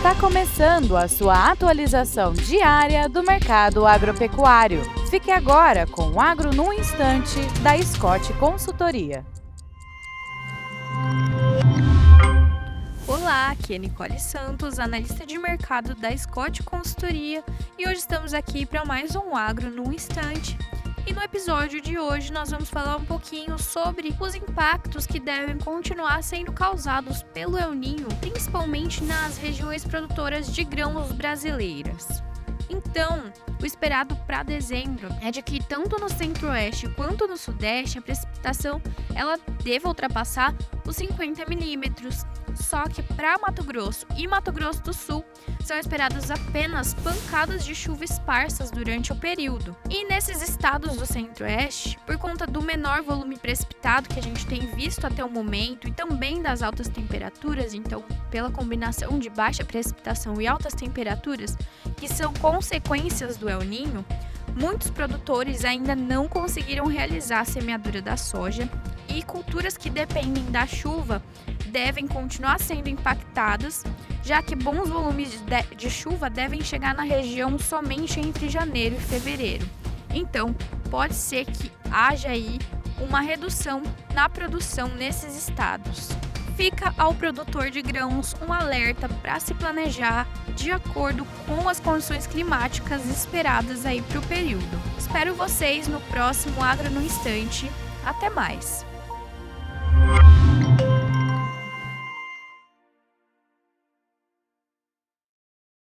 Está começando a sua atualização diária do mercado agropecuário. Fique agora com o Agro no Instante, da Scott Consultoria. Olá, aqui é Nicole Santos, analista de mercado da Scott Consultoria, e hoje estamos aqui para mais um Agro no Instante. E no episódio de hoje nós vamos falar um pouquinho sobre os impactos que devem continuar sendo causados pelo El Ninho, principalmente nas regiões produtoras de grãos brasileiras. Então, o esperado para dezembro é de que tanto no centro-oeste quanto no sudeste a precipitação ela deva ultrapassar os 50 milímetros, só que para Mato Grosso e Mato Grosso do Sul são esperadas apenas pancadas de chuva esparsas durante o período. E nesses estados do centro-oeste, por conta do menor volume precipitado que a gente tem visto até o momento e também das altas temperaturas, então pela combinação de baixa precipitação e altas temperaturas, que são consequências do El Ninho, muitos produtores ainda não conseguiram realizar a semeadura da soja e culturas que dependem da chuva devem continuar sendo impactadas, já que bons volumes de, de chuva devem chegar na região somente entre janeiro e fevereiro. Então, pode ser que haja aí uma redução na produção nesses estados. Fica ao produtor de grãos um alerta para se planejar de acordo com as condições climáticas esperadas aí para o período. Espero vocês no próximo Agro no Instante. Até mais!